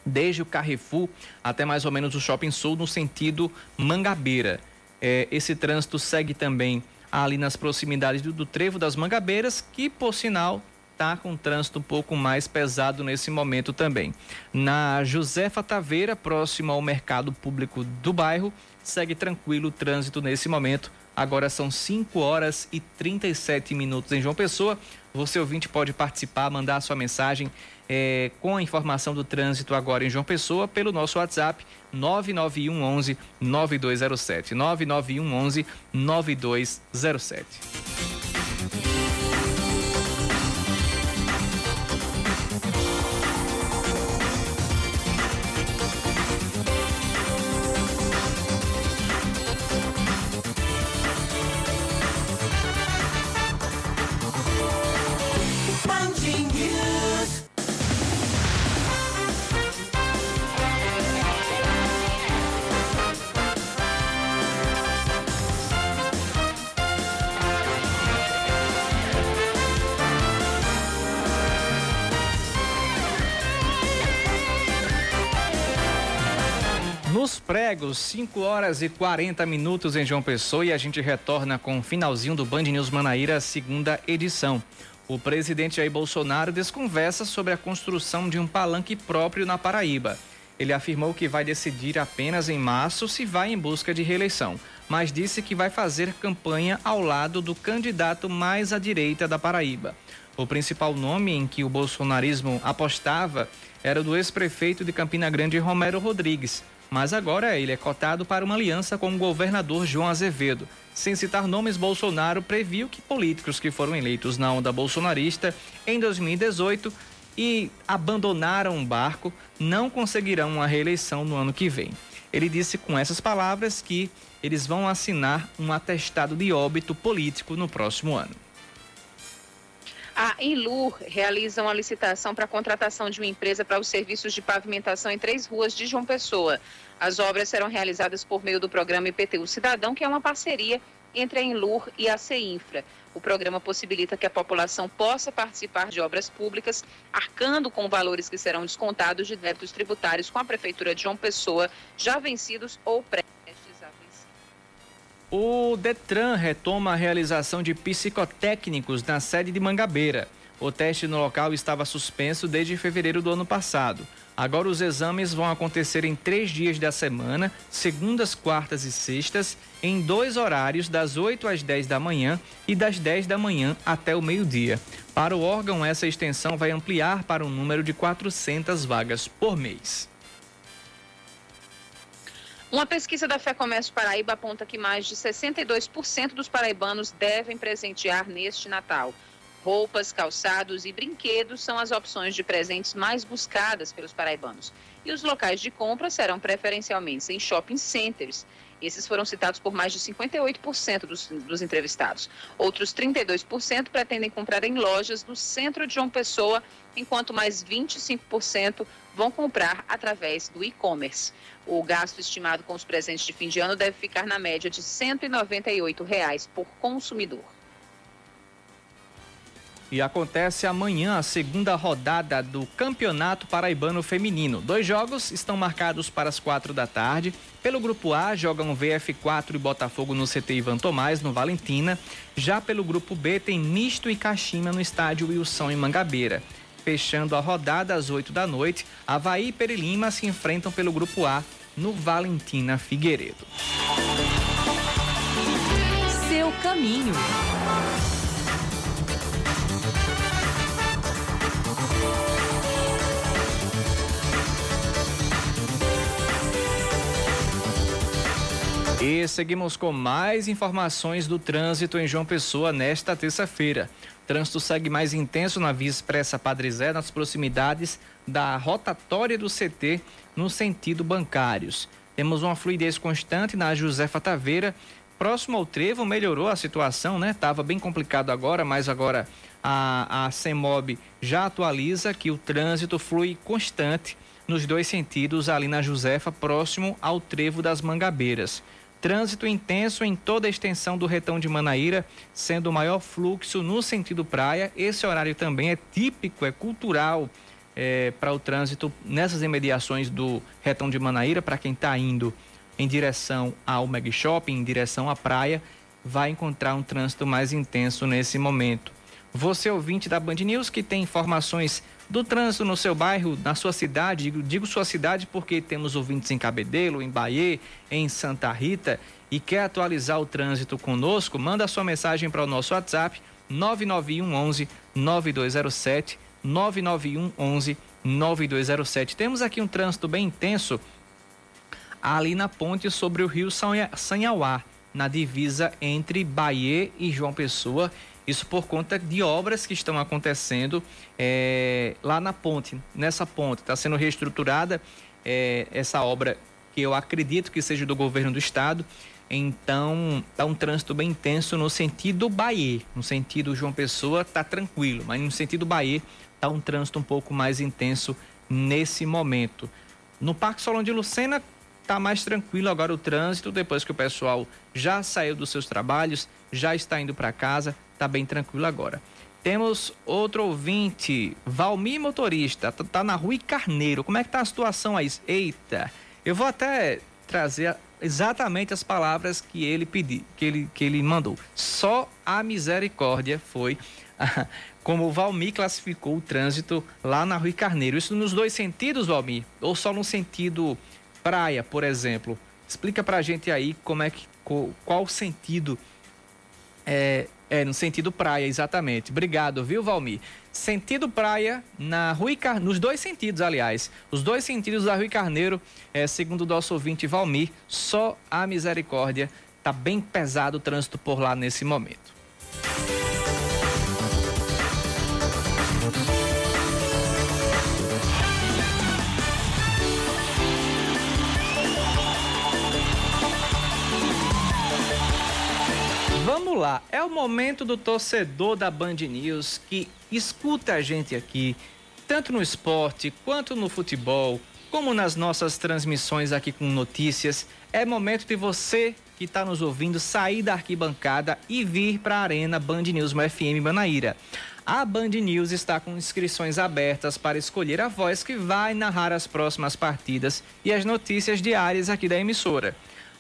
desde o Carrefour até mais ou menos o Shopping Sul, no sentido Mangabeira. É, esse trânsito segue também ali nas proximidades do, do Trevo das Mangabeiras, que, por sinal, está com trânsito um pouco mais pesado nesse momento também. Na Josefa Taveira, próximo ao mercado público do bairro, segue tranquilo o trânsito nesse momento. Agora são 5 horas e 37 minutos em João Pessoa. Você ouvinte pode participar, mandar sua mensagem é, com a informação do trânsito agora em João Pessoa pelo nosso WhatsApp 991 11 9207 991 11 9207. Pregos, 5 horas e 40 minutos em João Pessoa e a gente retorna com o finalzinho do Band News Manaíra, segunda edição. O presidente Jair Bolsonaro desconversa sobre a construção de um palanque próprio na Paraíba. Ele afirmou que vai decidir apenas em março se vai em busca de reeleição, mas disse que vai fazer campanha ao lado do candidato mais à direita da Paraíba. O principal nome em que o bolsonarismo apostava era o do ex-prefeito de Campina Grande, Romero Rodrigues mas agora ele é cotado para uma aliança com o governador João Azevedo. Sem citar nomes, Bolsonaro previu que políticos que foram eleitos na onda bolsonarista em 2018 e abandonaram o barco não conseguirão uma reeleição no ano que vem. Ele disse com essas palavras que eles vão assinar um atestado de óbito político no próximo ano. A Inlur realiza uma licitação para a contratação de uma empresa para os serviços de pavimentação em três ruas de João Pessoa. As obras serão realizadas por meio do programa IPTU Cidadão, que é uma parceria entre a Inlur e a CEINFRA. O programa possibilita que a população possa participar de obras públicas, arcando com valores que serão descontados de débitos tributários com a Prefeitura de João Pessoa, já vencidos ou pré o Detran retoma a realização de psicotécnicos na sede de Mangabeira. O teste no local estava suspenso desde fevereiro do ano passado. Agora os exames vão acontecer em três dias da semana, segundas, quartas e sextas, em dois horários, das 8 às 10 da manhã e das 10 da manhã até o meio-dia. Para o órgão, essa extensão vai ampliar para um número de 400 vagas por mês. Uma pesquisa da Fé Comércio Paraíba aponta que mais de 62% dos paraibanos devem presentear neste Natal. Roupas, calçados e brinquedos são as opções de presentes mais buscadas pelos paraibanos. E os locais de compra serão preferencialmente em shopping centers. Esses foram citados por mais de 58% dos, dos entrevistados. Outros 32% pretendem comprar em lojas no centro de João Pessoa, enquanto mais 25% vão comprar através do e-commerce. O gasto estimado com os presentes de fim de ano deve ficar na média de 198 reais por consumidor. E acontece amanhã a segunda rodada do Campeonato Paraibano Feminino. Dois jogos estão marcados para as quatro da tarde. Pelo grupo A, jogam VF4 e Botafogo no CT Ivan Tomás, no Valentina. Já pelo grupo B, tem Misto e Caxima no estádio Wilson, em Mangabeira. Fechando a rodada às 8 da noite, Havaí e Perilima se enfrentam pelo grupo A no Valentina Figueiredo. Seu caminho. E seguimos com mais informações do trânsito em João Pessoa nesta terça-feira. Trânsito segue mais intenso na Via Expressa Padre Zé, nas proximidades da rotatória do CT, no sentido bancários. Temos uma fluidez constante na Josefa Taveira, próximo ao trevo, melhorou a situação, né? Tava bem complicado agora, mas agora a, a CEMOB já atualiza que o trânsito flui constante nos dois sentidos ali na Josefa, próximo ao trevo das Mangabeiras. Trânsito intenso em toda a extensão do retão de Manaíra, sendo o maior fluxo no sentido praia. Esse horário também é típico, é cultural é, para o trânsito nessas imediações do retão de Manaíra, para quem está indo em direção ao Meg Shopping, em direção à praia, vai encontrar um trânsito mais intenso nesse momento. Você, ouvinte da Band News, que tem informações do trânsito no seu bairro, na sua cidade, digo, digo sua cidade porque temos ouvintes em Cabedelo, em Bahia, em Santa Rita e quer atualizar o trânsito conosco, manda sua mensagem para o nosso WhatsApp 991 11 9207 991 11 9207. Temos aqui um trânsito bem intenso ali na ponte sobre o rio Sanhauá, na divisa entre Bahia e João Pessoa isso por conta de obras que estão acontecendo é, lá na ponte, nessa ponte. Está sendo reestruturada é, essa obra que eu acredito que seja do governo do estado. Então, está um trânsito bem intenso no sentido Bahia. No sentido João Pessoa, está tranquilo, mas no sentido Bahia, está um trânsito um pouco mais intenso nesse momento. No Parque Solon de Lucena, está mais tranquilo agora o trânsito, depois que o pessoal já saiu dos seus trabalhos, já está indo para casa, está bem tranquilo agora. Temos outro ouvinte, Valmir Motorista, tá, tá na Rui Carneiro. Como é que tá a situação aí? Eita, eu vou até trazer exatamente as palavras que ele pediu, que ele, que ele mandou. Só a misericórdia foi como o Valmir classificou o trânsito lá na Rui Carneiro. Isso nos dois sentidos, Valmir? Ou só no sentido praia, por exemplo? Explica pra gente aí como é que qual, qual o sentido é, É, no sentido praia, exatamente. Obrigado, viu, Valmir? Sentido praia, na Rui Car... nos dois sentidos, aliás. Os dois sentidos da Rui Carneiro, é, segundo o nosso ouvinte Valmir, só a misericórdia. Tá bem pesado o trânsito por lá nesse momento. Vamos lá, é o momento do torcedor da Band News que escuta a gente aqui, tanto no esporte quanto no futebol, como nas nossas transmissões aqui com notícias. É momento de você que está nos ouvindo sair da arquibancada e vir para a Arena Band News FM Manaíra. A Band News está com inscrições abertas para escolher a voz que vai narrar as próximas partidas e as notícias diárias aqui da emissora.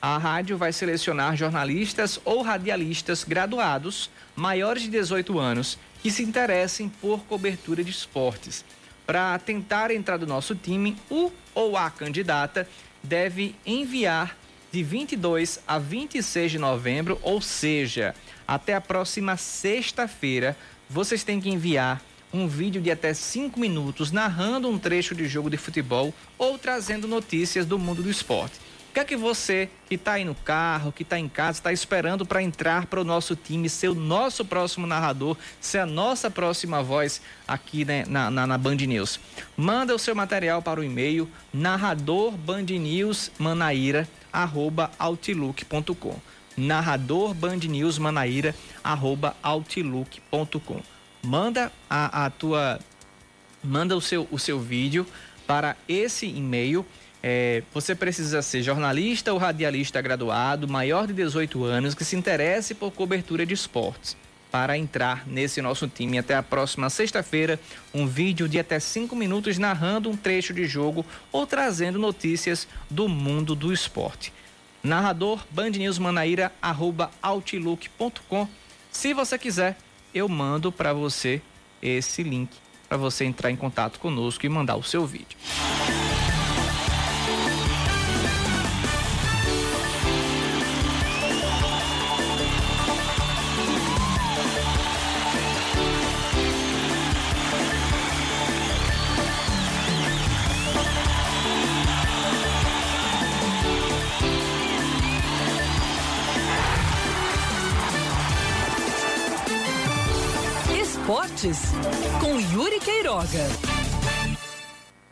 A rádio vai selecionar jornalistas ou radialistas graduados, maiores de 18 anos, que se interessem por cobertura de esportes. Para tentar entrar do nosso time, o ou a candidata deve enviar de 22 a 26 de novembro, ou seja, até a próxima sexta-feira, vocês têm que enviar um vídeo de até 5 minutos narrando um trecho de jogo de futebol ou trazendo notícias do mundo do esporte. O que é que você que está aí no carro, que está em casa, está esperando para entrar para o nosso time, ser o nosso próximo narrador, ser a nossa próxima voz aqui né, na, na, na, Band News? Manda o seu material para o e-mail narradorbandnewsmanaíra.outlook.com narradorbandnewsmanaíra.outlook.com Manda a, a tua... Manda o seu, o seu vídeo para esse e-mail é, você precisa ser jornalista ou radialista graduado, maior de 18 anos, que se interesse por cobertura de esportes. Para entrar nesse nosso time até a próxima sexta-feira, um vídeo de até 5 minutos narrando um trecho de jogo ou trazendo notícias do mundo do esporte. Narrador bandnewsmanaíra@outlook.com. Se você quiser, eu mando para você esse link para você entrar em contato conosco e mandar o seu vídeo. Esportes, com Yuri Queiroga.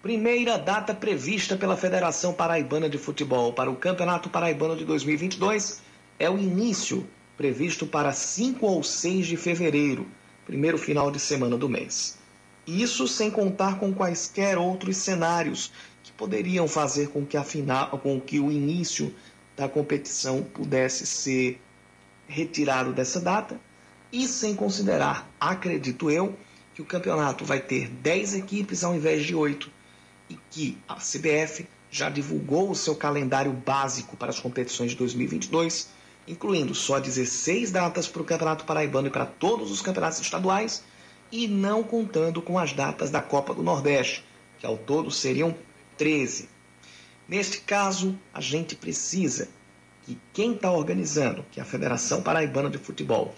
Primeira data prevista pela Federação Paraibana de Futebol para o Campeonato Paraibano de 2022 é o início, previsto para 5 ou 6 de fevereiro, primeiro final de semana do mês. Isso sem contar com quaisquer outros cenários que poderiam fazer com que, a final, com que o início da competição pudesse ser retirado dessa data e sem considerar, acredito eu, que o campeonato vai ter 10 equipes ao invés de 8 e que a CBF já divulgou o seu calendário básico para as competições de 2022, incluindo só 16 datas para o Campeonato Paraibano e para todos os campeonatos estaduais, e não contando com as datas da Copa do Nordeste, que ao todo seriam 13. Neste caso, a gente precisa que quem está organizando, que é a Federação Paraibana de Futebol,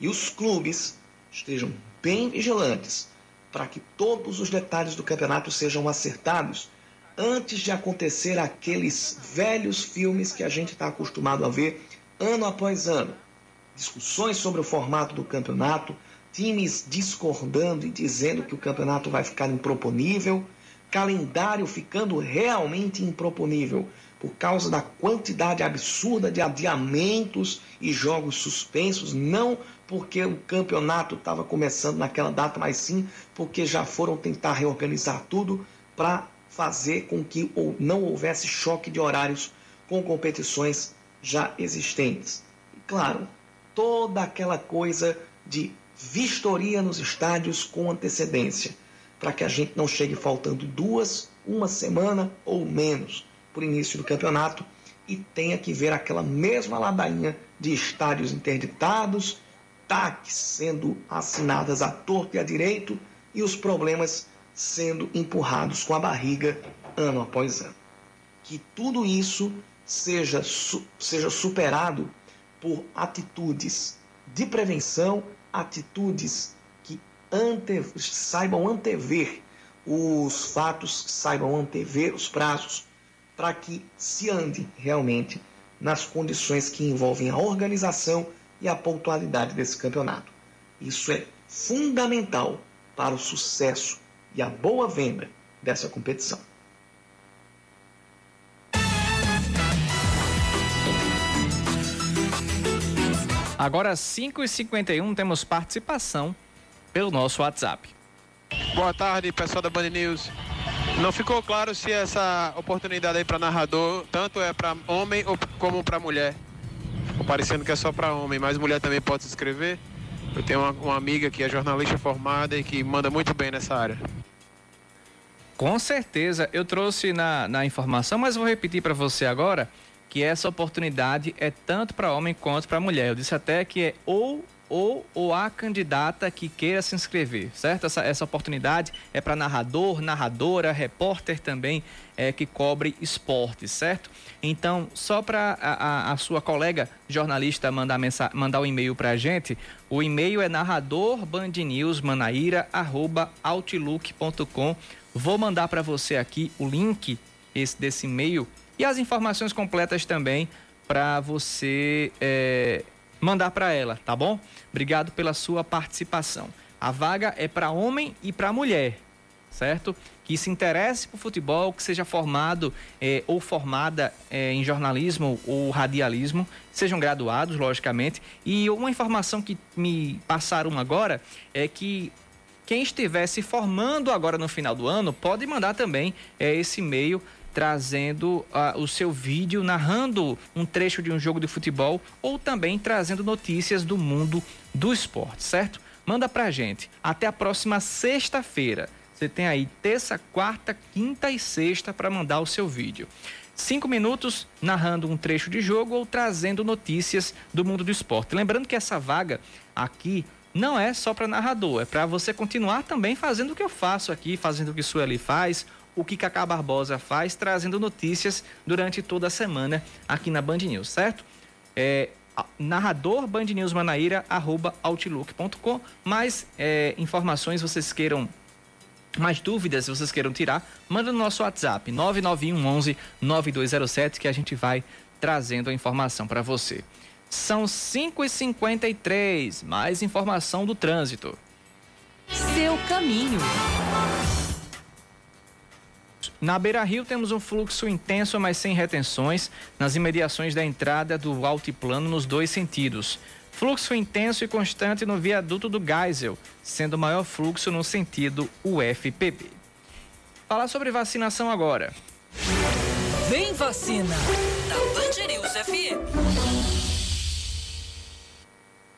e os clubes estejam bem vigilantes para que todos os detalhes do campeonato sejam acertados antes de acontecer aqueles velhos filmes que a gente está acostumado a ver ano após ano. Discussões sobre o formato do campeonato, times discordando e dizendo que o campeonato vai ficar improponível, calendário ficando realmente improponível por causa da quantidade absurda de adiamentos e jogos suspensos, não porque o campeonato estava começando naquela data, mas sim porque já foram tentar reorganizar tudo para fazer com que ou não houvesse choque de horários com competições já existentes. E claro, toda aquela coisa de vistoria nos estádios com antecedência, para que a gente não chegue faltando duas, uma semana ou menos por início do campeonato e tenha que ver aquela mesma ladainha de estádios interditados TACs sendo assinadas à torta e à direito e os problemas sendo empurrados com a barriga ano após ano. Que tudo isso seja, seja superado por atitudes de prevenção, atitudes que ante, saibam antever os fatos, saibam antever os prazos, para que se ande realmente nas condições que envolvem a organização e a pontualidade desse campeonato. Isso é fundamental para o sucesso e a boa venda dessa competição. Agora, 5h51, temos participação pelo nosso WhatsApp. Boa tarde, pessoal da Band News. Não ficou claro se essa oportunidade aí para narrador tanto é para homem ou como para mulher. Parecendo que é só para homem, mas mulher também pode se inscrever. Eu tenho uma, uma amiga que é jornalista formada e que manda muito bem nessa área. Com certeza, eu trouxe na, na informação, mas vou repetir para você agora que essa oportunidade é tanto para homem quanto para mulher. Eu disse até que é ou ou, ou a candidata que queira se inscrever, certo? Essa, essa oportunidade é para narrador, narradora, repórter também é, que cobre esportes, certo? Então, só para a, a, sua colega jornalista mandar, mensa, mandar o um e-mail para a gente, o e-mail é narradorbandnewsmanaíra.outlook.com. Vou mandar para você aqui o link esse, desse e-mail e as informações completas também para você é, mandar para ela, tá bom? Obrigado pela sua participação. A vaga é para homem e para mulher, certo? Que se interesse por futebol, que seja formado é, ou formada é, em jornalismo ou radialismo, sejam graduados, logicamente. E uma informação que me passaram agora é que quem estiver se formando agora no final do ano pode mandar também é, esse e-mail trazendo uh, o seu vídeo narrando um trecho de um jogo de futebol ou também trazendo notícias do mundo do esporte, certo? Manda pra gente. Até a próxima sexta-feira. Você tem aí terça, quarta, quinta e sexta para mandar o seu vídeo. Cinco minutos narrando um trecho de jogo ou trazendo notícias do mundo do esporte. Lembrando que essa vaga aqui não é só para narrador, é para você continuar também fazendo o que eu faço aqui, fazendo o que Sueli faz, o que Cacá Barbosa faz, trazendo notícias durante toda a semana aqui na Band News, certo? É, narrador Band News Manaíra, arroba outlook.com. Mais é, informações vocês queiram, mais dúvidas vocês queiram tirar, manda no nosso WhatsApp 991 11 9207 que a gente vai trazendo a informação para você. São 5h53, mais informação do trânsito. Seu caminho. Na Beira Rio temos um fluxo intenso, mas sem retenções, nas imediações da entrada do altiplano nos dois sentidos. Fluxo intenso e constante no viaduto do Geisel, sendo o maior fluxo no sentido UFPB. Falar sobre vacinação agora. Vem vacina na Band News FM.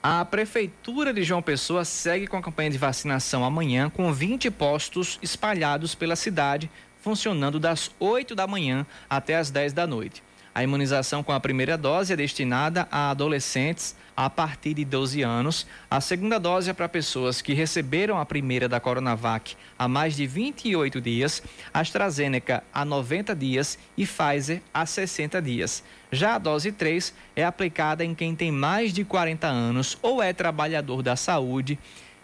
A Prefeitura de João Pessoa segue com a campanha de vacinação amanhã, com 20 postos espalhados pela cidade funcionando das 8 da manhã até as 10 da noite. A imunização com a primeira dose é destinada a adolescentes a partir de 12 anos. A segunda dose é para pessoas que receberam a primeira da Coronavac há mais de 28 dias, AstraZeneca há 90 dias e Pfizer há 60 dias. Já a dose 3 é aplicada em quem tem mais de 40 anos ou é trabalhador da saúde.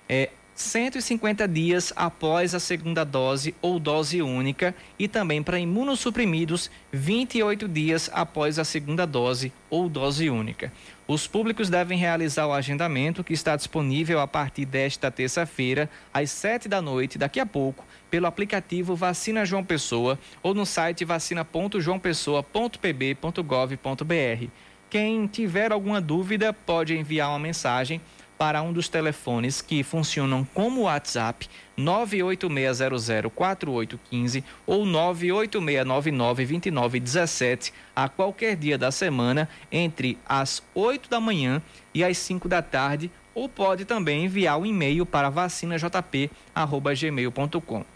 É, 150 dias após a segunda dose ou dose única e também para imunossuprimidos 28 dias após a segunda dose ou dose única. Os públicos devem realizar o agendamento que está disponível a partir desta terça-feira, às 7 da noite, daqui a pouco, pelo aplicativo Vacina João Pessoa ou no site vacina.joaopessoa.pb.gov.br. Quem tiver alguma dúvida pode enviar uma mensagem para um dos telefones que funcionam como WhatsApp 986004815 ou 986992917 a qualquer dia da semana entre as 8 da manhã e as 5 da tarde ou pode também enviar um e-mail para vacinajp@gmail.com.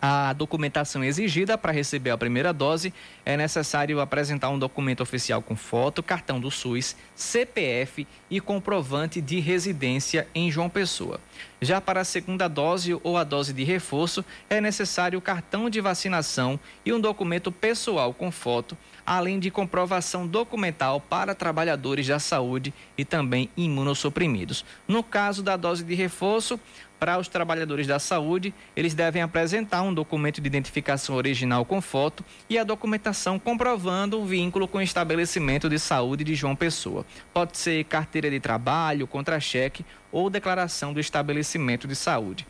a documentação exigida para receber a primeira dose é necessário apresentar um documento oficial com foto, cartão do SUS, CPF e comprovante de residência em João Pessoa. Já para a segunda dose ou a dose de reforço, é necessário o cartão de vacinação e um documento pessoal com foto, além de comprovação documental para trabalhadores da saúde e também imunossuprimidos. No caso da dose de reforço, para os trabalhadores da saúde, eles devem apresentar um documento de identificação original com foto e a documentação comprovando o vínculo com o estabelecimento de saúde de João Pessoa. Pode ser carteira de trabalho, contra-cheque ou declaração do estabelecimento de saúde.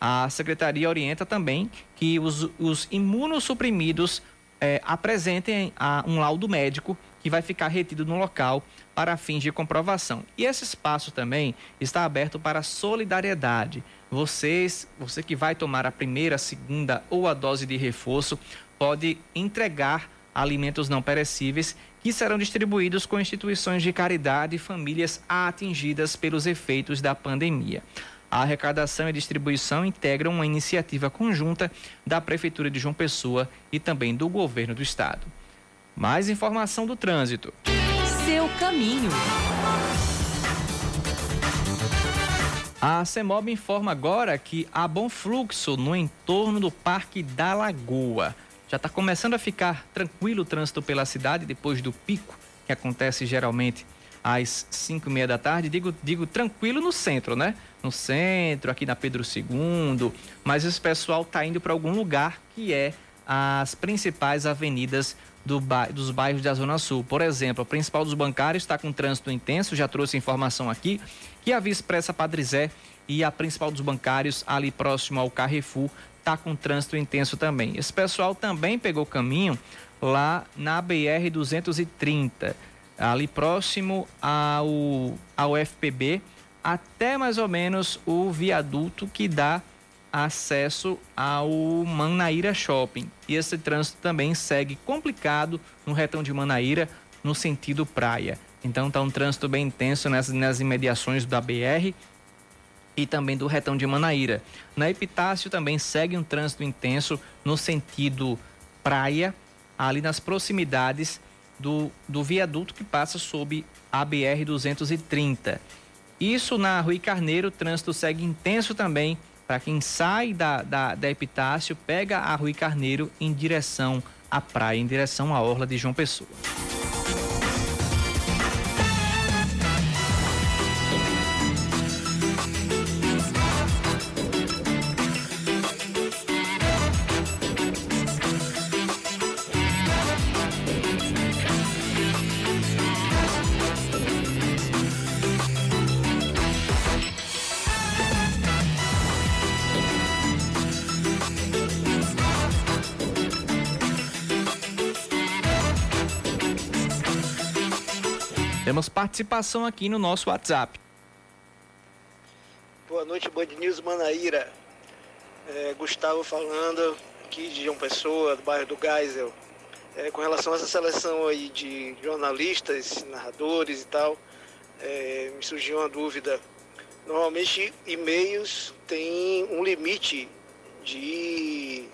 A secretaria orienta também que os, os imunossuprimidos é, apresentem a, um laudo médico que vai ficar retido no local para fins de comprovação. E esse espaço também está aberto para solidariedade. Vocês, você que vai tomar a primeira, a segunda ou a dose de reforço, pode entregar alimentos não perecíveis que serão distribuídos com instituições de caridade e famílias atingidas pelos efeitos da pandemia. A arrecadação e distribuição integram uma iniciativa conjunta da Prefeitura de João Pessoa e também do Governo do Estado. Mais informação do trânsito. Seu caminho. A CEMOB informa agora que há bom fluxo no entorno do Parque da Lagoa. Já está começando a ficar tranquilo o trânsito pela cidade depois do pico, que acontece geralmente às 5 e meia da tarde. Digo, digo tranquilo no centro, né? No centro, aqui na Pedro II. Mas esse pessoal está indo para algum lugar que é as principais avenidas do dos bairros da Zona Sul. Por exemplo, a principal dos bancários está com trânsito intenso, já trouxe informação aqui, que a Via Expressa Padre Zé e a principal dos bancários, ali próximo ao Carrefour, está com trânsito intenso também. Esse pessoal também pegou caminho lá na BR 230, ali próximo ao, ao FPB, até mais ou menos o viaduto que dá acesso ao Manaíra Shopping. E esse trânsito também segue complicado no retão de Manaíra, no sentido praia. Então está um trânsito bem intenso nas, nas imediações da BR e também do retão de Manaíra. Na Epitácio também segue um trânsito intenso no sentido praia, ali nas proximidades do, do viaduto que passa sob a BR 230. Isso na Rui Carneiro, o trânsito segue intenso também para quem sai da, da, da Epitácio, pega a Rui Carneiro em direção à praia, em direção à orla de João Pessoa. Participação aqui no nosso WhatsApp. Boa noite, Band News Manaíra. É, Gustavo falando aqui de João Pessoa, do bairro do Geisel. É, com relação a essa seleção aí de jornalistas, narradores e tal, é, me surgiu uma dúvida. Normalmente, e-mails têm um limite de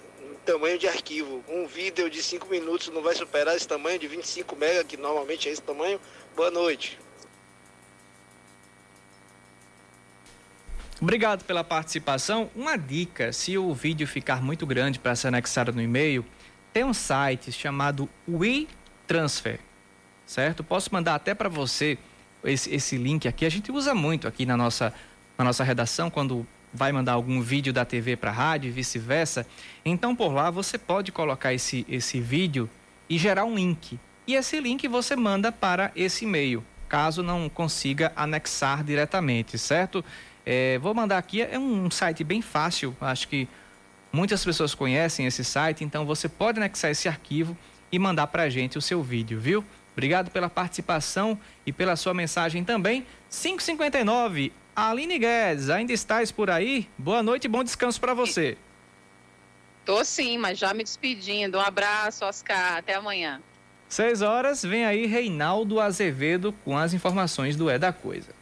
tamanho de arquivo. Um vídeo de 5 minutos não vai superar esse tamanho de 25 MB, que normalmente é esse tamanho. Boa noite. Obrigado pela participação. Uma dica: se o vídeo ficar muito grande para ser anexado no e-mail, tem um site chamado WeTransfer, certo? Posso mandar até para você esse, esse link aqui. A gente usa muito aqui na nossa, na nossa redação quando vai mandar algum vídeo da TV para a rádio e vice-versa. Então, por lá, você pode colocar esse, esse vídeo e gerar um link. E esse link você manda para esse e-mail, caso não consiga anexar diretamente, certo? É, vou mandar aqui, é um site bem fácil, acho que muitas pessoas conhecem esse site, então você pode anexar esse arquivo e mandar para a gente o seu vídeo, viu? Obrigado pela participação e pela sua mensagem também. 559, Aline Guedes, ainda estás por aí? Boa noite e bom descanso para você. Tô sim, mas já me despedindo. Um abraço, Oscar. Até amanhã. Seis horas, vem aí Reinaldo Azevedo com as informações do É da Coisa.